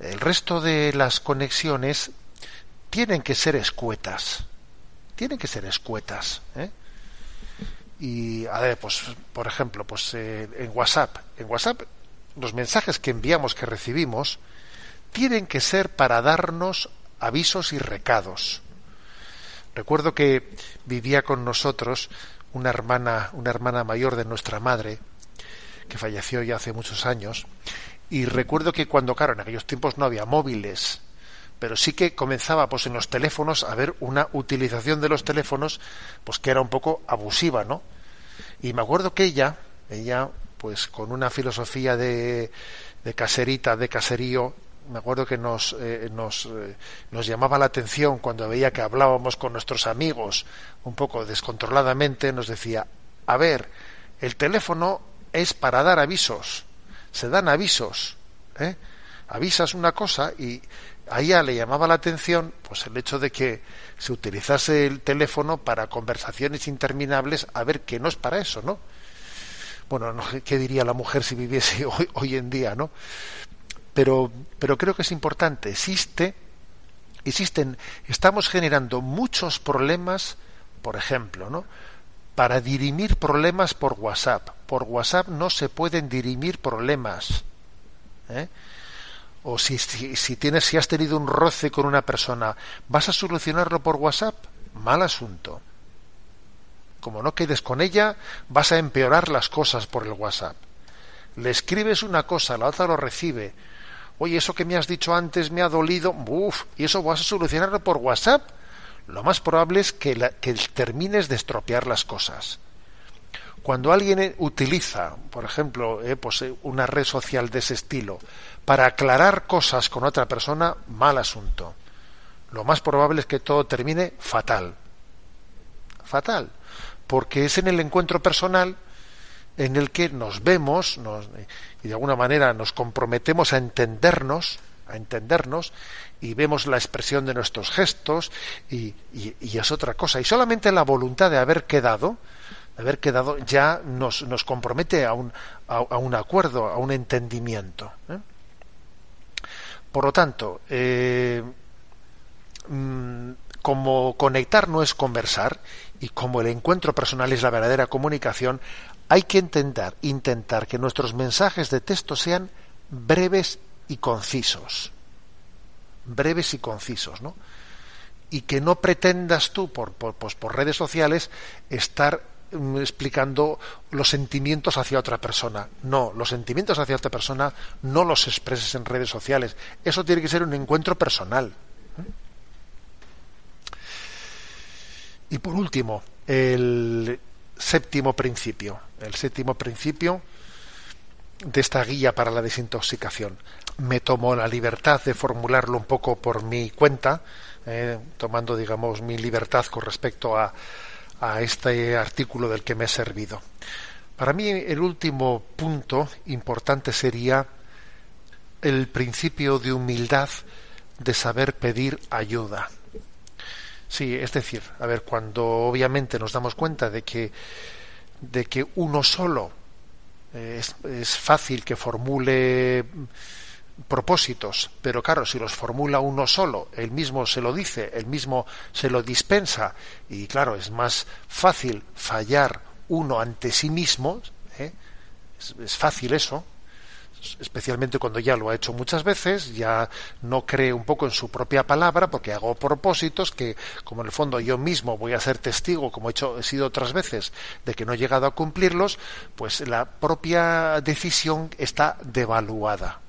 el resto de las conexiones tienen que ser escuetas. Tienen que ser escuetas. ¿eh? Y, a ver, pues, por ejemplo, pues eh, en WhatsApp. En WhatsApp, los mensajes que enviamos, que recibimos, tienen que ser para darnos avisos y recados. Recuerdo que vivía con nosotros una hermana, una hermana mayor de nuestra madre, que falleció ya hace muchos años, y recuerdo que cuando, claro, en aquellos tiempos no había móviles, pero sí que comenzaba pues en los teléfonos a haber una utilización de los teléfonos pues que era un poco abusiva, ¿no? Y me acuerdo que ella, ella pues con una filosofía de, de caserita, de caserío, me acuerdo que nos, eh, nos, eh, nos llamaba la atención cuando veía que hablábamos con nuestros amigos un poco descontroladamente, nos decía, a ver, el teléfono es para dar avisos, se dan avisos, ¿eh? Avisas una cosa y a ella le llamaba la atención pues el hecho de que se utilizase el teléfono para conversaciones interminables, a ver que no es para eso, ¿no? Bueno, no, ¿qué diría la mujer si viviese [LAUGHS] hoy, hoy en día, no? Pero, pero creo que es importante. Existe, existen, estamos generando muchos problemas, por ejemplo, ¿no? Para dirimir problemas por WhatsApp. Por WhatsApp no se pueden dirimir problemas. ¿eh? O si, tienes, si has tenido un roce con una persona, ¿vas a solucionarlo por WhatsApp? Mal asunto. Como no quedes con ella, vas a empeorar las cosas por el WhatsApp. Le escribes una cosa, la otra lo recibe. Oye, eso que me has dicho antes me ha dolido. Uf, ¿y eso vas a solucionarlo por WhatsApp? Lo más probable es que, que termines de estropear las cosas. Cuando alguien utiliza, por ejemplo, eh, pues, eh, una red social de ese estilo para aclarar cosas con otra persona, mal asunto. Lo más probable es que todo termine fatal. Fatal. Porque es en el encuentro personal en el que nos vemos y de alguna manera nos comprometemos a entendernos, a entendernos y vemos la expresión de nuestros gestos y, es otra cosa. Y solamente la voluntad de haber quedado, haber quedado ya nos, nos compromete a un, a, a, un acuerdo, a un entendimiento. ¿eh? Por lo tanto, eh, mmm, como conectar no es conversar y como el encuentro personal es la verdadera comunicación, hay que intentar, intentar que nuestros mensajes de texto sean breves y concisos. Breves y concisos, ¿no? Y que no pretendas tú, por, por, pues por redes sociales, estar explicando los sentimientos hacia otra persona. No, los sentimientos hacia otra persona no los expreses en redes sociales. Eso tiene que ser un encuentro personal. Y por último, el séptimo principio. El séptimo principio de esta guía para la desintoxicación. Me tomo la libertad de formularlo un poco por mi cuenta, eh, tomando, digamos, mi libertad con respecto a, a este artículo del que me he servido. Para mí el último punto importante sería el principio de humildad de saber pedir ayuda. Sí, es decir, a ver, cuando obviamente nos damos cuenta de que de que uno solo eh, es, es fácil que formule propósitos, pero claro, si los formula uno solo, él mismo se lo dice, él mismo se lo dispensa, y claro, es más fácil fallar uno ante sí mismo, ¿eh? es, es fácil eso, especialmente cuando ya lo ha hecho muchas veces, ya no cree un poco en su propia palabra, porque hago propósitos que, como en el fondo yo mismo voy a ser testigo, como he, hecho, he sido otras veces, de que no he llegado a cumplirlos, pues la propia decisión está devaluada.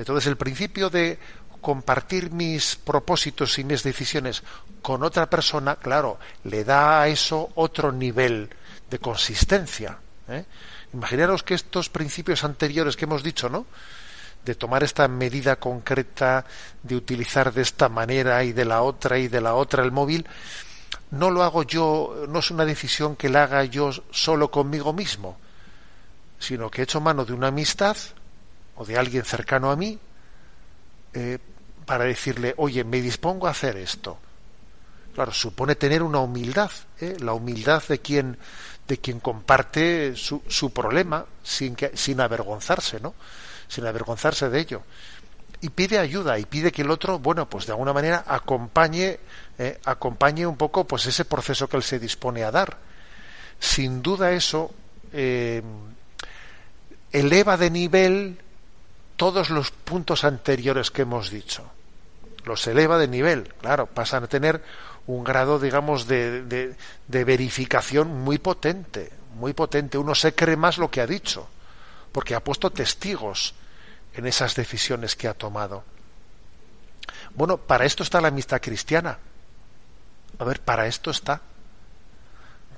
Entonces el principio de compartir mis propósitos y mis decisiones con otra persona, claro, le da a eso otro nivel de consistencia. ¿eh? Imaginaros que estos principios anteriores que hemos dicho, ¿no? De tomar esta medida concreta, de utilizar de esta manera y de la otra y de la otra el móvil, no lo hago yo, no es una decisión que la haga yo solo conmigo mismo, sino que he hecho mano de una amistad o de alguien cercano a mí eh, para decirle, oye, me dispongo a hacer esto. Claro, supone tener una humildad, ¿eh? la humildad de quien de quien comparte su, su problema sin que, sin avergonzarse, ¿no? Sin avergonzarse de ello. Y pide ayuda y pide que el otro, bueno, pues de alguna manera acompañe, eh, acompañe un poco, pues ese proceso que él se dispone a dar. Sin duda eso eleva de nivel todos los puntos anteriores que hemos dicho. Los eleva de nivel, claro, pasan a tener un grado, digamos, de, de, verificación muy potente, muy potente. Uno se cree más lo que ha dicho, porque ha puesto testigos en esas decisiones que ha tomado. Bueno, para esto está la amistad cristiana. A ver, para esto está.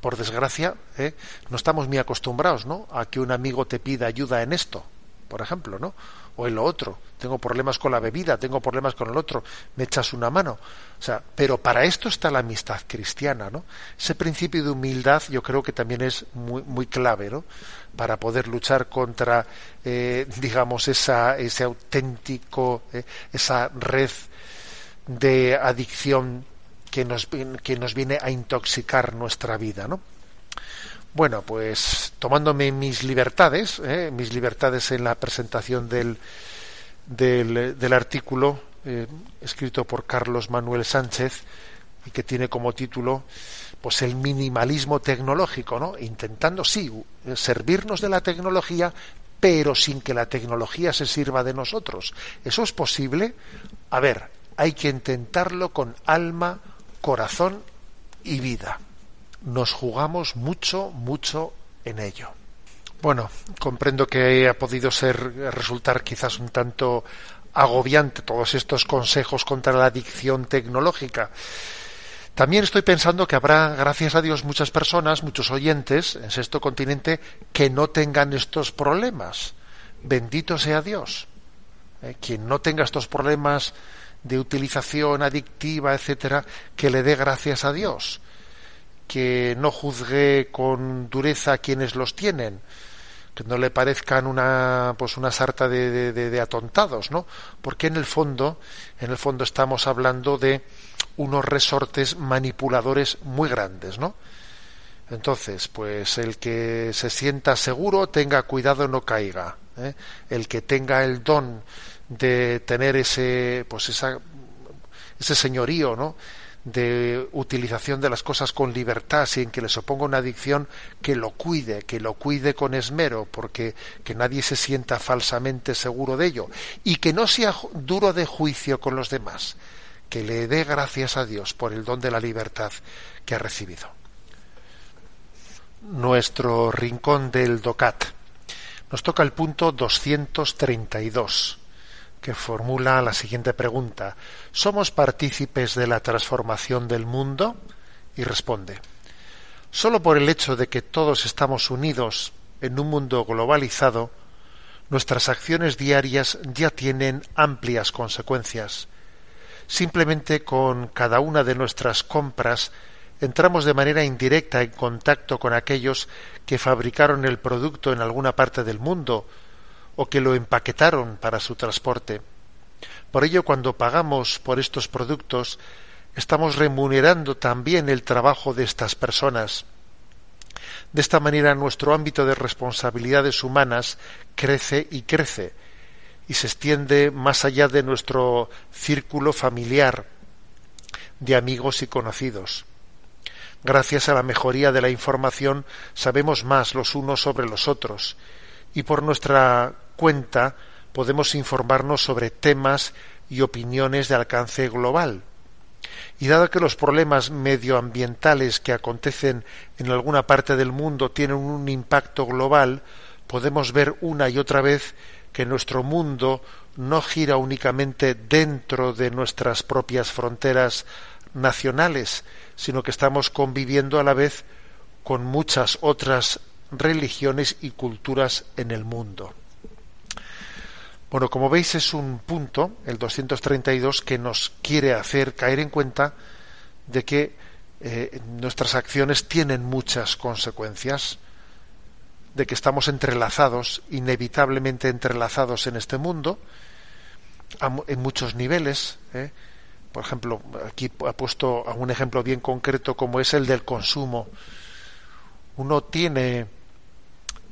Por desgracia, ¿eh? no estamos muy acostumbrados, ¿no? A que un amigo te pida ayuda en esto, por ejemplo, ¿no? O en lo otro. Tengo problemas con la bebida, tengo problemas con el otro, me echas una mano. O sea, pero para esto está la amistad cristiana, ¿no? Ese principio de humildad yo creo que también es muy, muy clave, ¿no? Para poder luchar contra, eh, digamos, esa, ese auténtico, eh, esa red de adicción que nos, que nos viene a intoxicar nuestra vida, ¿no? Bueno, pues tomándome mis libertades, ¿eh? mis libertades en la presentación del, del, artículo eh, escrito por Carlos Manuel Sánchez y que tiene como título pues el minimalismo tecnológico, ¿no? Intentando sí servirnos de la tecnología, pero sin que la tecnología se sirva de nosotros. ¿Eso es posible? A ver, hay que intentarlo con alma, corazón y vida nos jugamos mucho, mucho en ello. Bueno, comprendo que ha podido ser resultar quizás un tanto agobiante todos estos consejos contra la adicción tecnológica. También estoy pensando que habrá, gracias a Dios, muchas personas, muchos oyentes en Sexto Continente que no tengan estos problemas. Bendito sea Dios. Eh, quien no tenga estos problemas de utilización adictiva, etcétera, que le dé gracias a Dios que no juzgue con dureza a quienes los tienen, que no le parezcan una pues una sarta de, de, de, atontados, ¿no? Porque en el fondo, en el fondo estamos hablando de unos resortes manipuladores muy grandes, ¿no? Entonces, pues el que se sienta seguro, tenga cuidado, no caiga. ¿eh? El que tenga el don de tener ese, pues esa, ese señorío, ¿no? De utilización de las cosas con libertad sin que les oponga una adicción, que lo cuide, que lo cuide con esmero, porque que nadie se sienta falsamente seguro de ello y que no sea duro de juicio con los demás, que le dé gracias a Dios por el don de la libertad que ha recibido. Nuestro rincón del DOCAT. Nos toca el punto 232 que formula la siguiente pregunta. ¿Somos partícipes de la transformación del mundo? y responde, solo por el hecho de que todos estamos unidos en un mundo globalizado, nuestras acciones diarias ya tienen amplias consecuencias. Simplemente con cada una de nuestras compras entramos de manera indirecta en contacto con aquellos que fabricaron el producto en alguna parte del mundo o que lo empaquetaron para su transporte. Por ello, cuando pagamos por estos productos, estamos remunerando también el trabajo de estas personas. De esta manera, nuestro ámbito de responsabilidades humanas crece y crece y se extiende más allá de nuestro círculo familiar, de amigos y conocidos. Gracias a la mejoría de la información sabemos más los unos sobre los otros y por nuestra cuenta podemos informarnos sobre temas y opiniones de alcance global. Y dado que los problemas medioambientales que acontecen en alguna parte del mundo tienen un impacto global, podemos ver una y otra vez que nuestro mundo no gira únicamente dentro de nuestras propias fronteras nacionales, sino que estamos conviviendo a la vez con muchas otras religiones y culturas en el mundo. Bueno, como veis es un punto, el 232, que nos quiere hacer caer en cuenta de que eh, nuestras acciones tienen muchas consecuencias, de que estamos entrelazados, inevitablemente entrelazados en este mundo, en muchos niveles. ¿eh? Por ejemplo, aquí ha puesto un ejemplo bien concreto como es el del consumo. Uno tiene,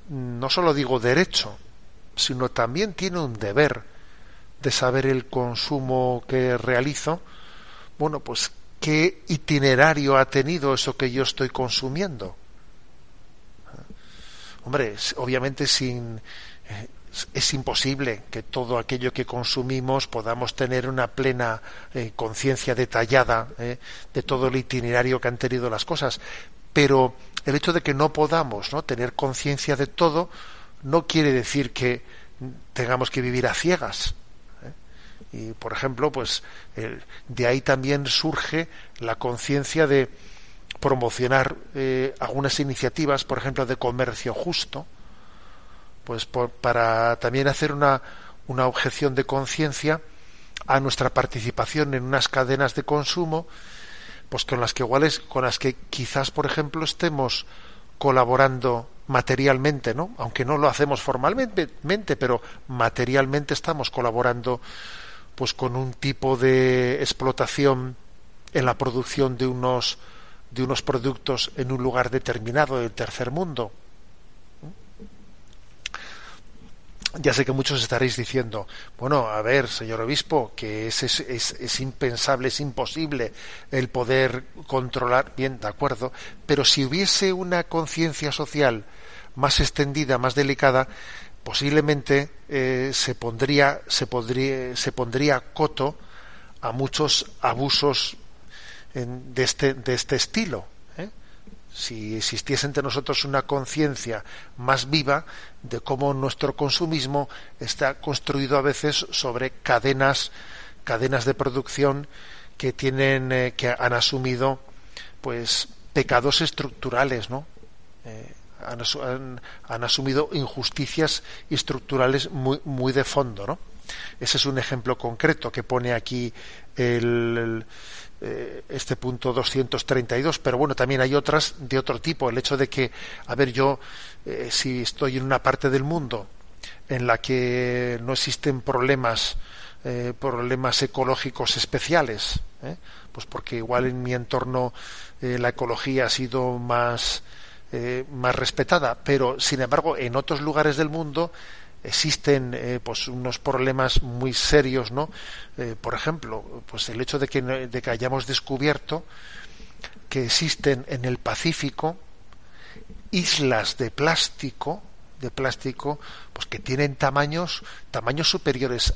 no solo digo derecho, sino también tiene un deber de saber el consumo que realizo. Bueno, pues qué itinerario ha tenido eso que yo estoy consumiendo. Hombre, obviamente sin eh, es imposible que todo aquello que consumimos podamos tener una plena eh, conciencia detallada eh, de todo el itinerario que han tenido las cosas, pero el hecho de que no podamos ¿no? tener conciencia de todo no quiere decir que tengamos que vivir a ciegas. ¿eh? Y, por ejemplo, pues de ahí también surge la conciencia de promocionar algunas iniciativas, por ejemplo, de comercio justo, pues para también hacer una, una objeción de conciencia a nuestra participación en unas cadenas de consumo, pues con las que iguales, con las que quizás, por ejemplo, estemos colaborando materialmente, ¿no? Aunque no lo hacemos formalmente, pero materialmente estamos colaborando pues con un tipo de explotación en la producción de unos de unos productos en un lugar determinado del tercer mundo. ya sé que muchos estaréis diciendo, bueno, a ver, señor obispo, que es, es, es, impensable, es imposible el poder controlar, bien, de acuerdo, pero si hubiese una conciencia social más extendida, más delicada, posiblemente eh, se pondría, se podría, se pondría coto a muchos abusos de este, de este estilo si existiese entre nosotros una conciencia más viva de cómo nuestro consumismo está construido a veces sobre cadenas cadenas de producción que tienen eh, que han asumido pues pecados estructurales no eh, han, asumido injusticias estructurales muy muy de fondo no ese es un ejemplo concreto que pone aquí el eh, este punto 232, pero bueno, también hay otras de otro tipo. El hecho de que, a ver, yo, eh, si estoy en una parte del mundo en la que no existen problemas, eh, problemas ecológicos especiales, pues porque igual en mi entorno la ecología ha sido más, más respetada, pero sin embargo en otros lugares del mundo existen eh, pues unos problemas muy serios no eh, por ejemplo pues el hecho de que, de que hayamos descubierto que existen en el Pacífico islas de plástico de plástico pues que tienen tamaños tamaños superiores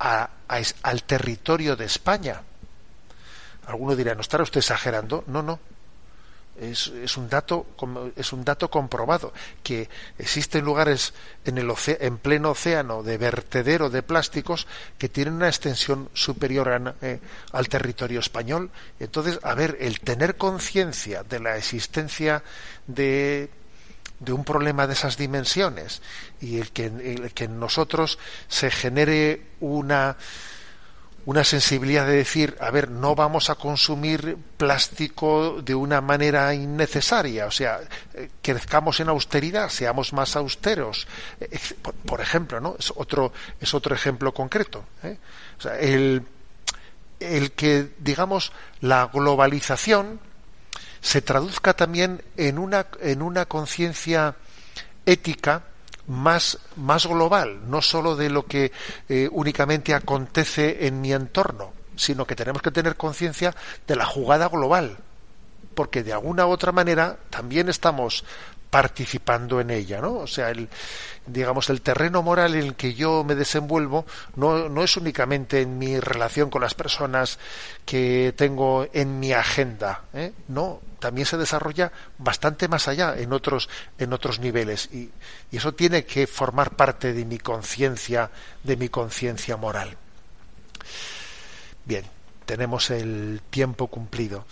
a, al territorio de España. Alguno dirá no estará usted exagerando no no es, un dato es un dato comprobado que existen lugares en el en pleno océano de vertedero de plásticos que tienen una extensión superior eh, al territorio español. Entonces a ver el tener conciencia de la existencia de de un problema de esas dimensiones y el que, el que en nosotros se genere una una sensibilidad de decir, a ver, no vamos a consumir plástico de una manera innecesaria, o sea, eh, crezcamos en austeridad, seamos más austeros, eh, por, ejemplo, ¿no? Es otro, es otro ejemplo concreto. ¿eh? El, el que, digamos, la globalización se traduzca también en una, en una conciencia ética más, más global, no sólo de lo que eh, únicamente acontece en mi entorno, sino que tenemos que tener conciencia de la jugada global, porque de alguna u otra manera también estamos participando en ella, ¿no? O sea, el, digamos, el terreno moral en el que yo me desenvuelvo no, no es únicamente en mi relación con las personas que tengo en mi agenda, ¿eh? no, también se desarrolla bastante más allá en otros, en otros niveles y, y eso tiene que formar parte de mi conciencia, de mi conciencia moral. Bien, tenemos el tiempo cumplido.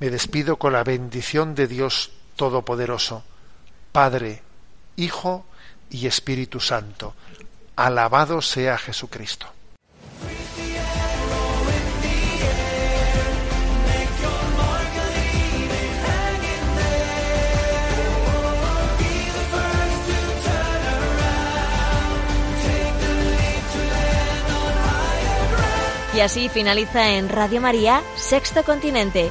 Me despido con la bendición de Dios Todopoderoso, Padre, Hijo y Espíritu Santo. Alabado sea Jesucristo. Y así finaliza en Radio María Sexto Continente,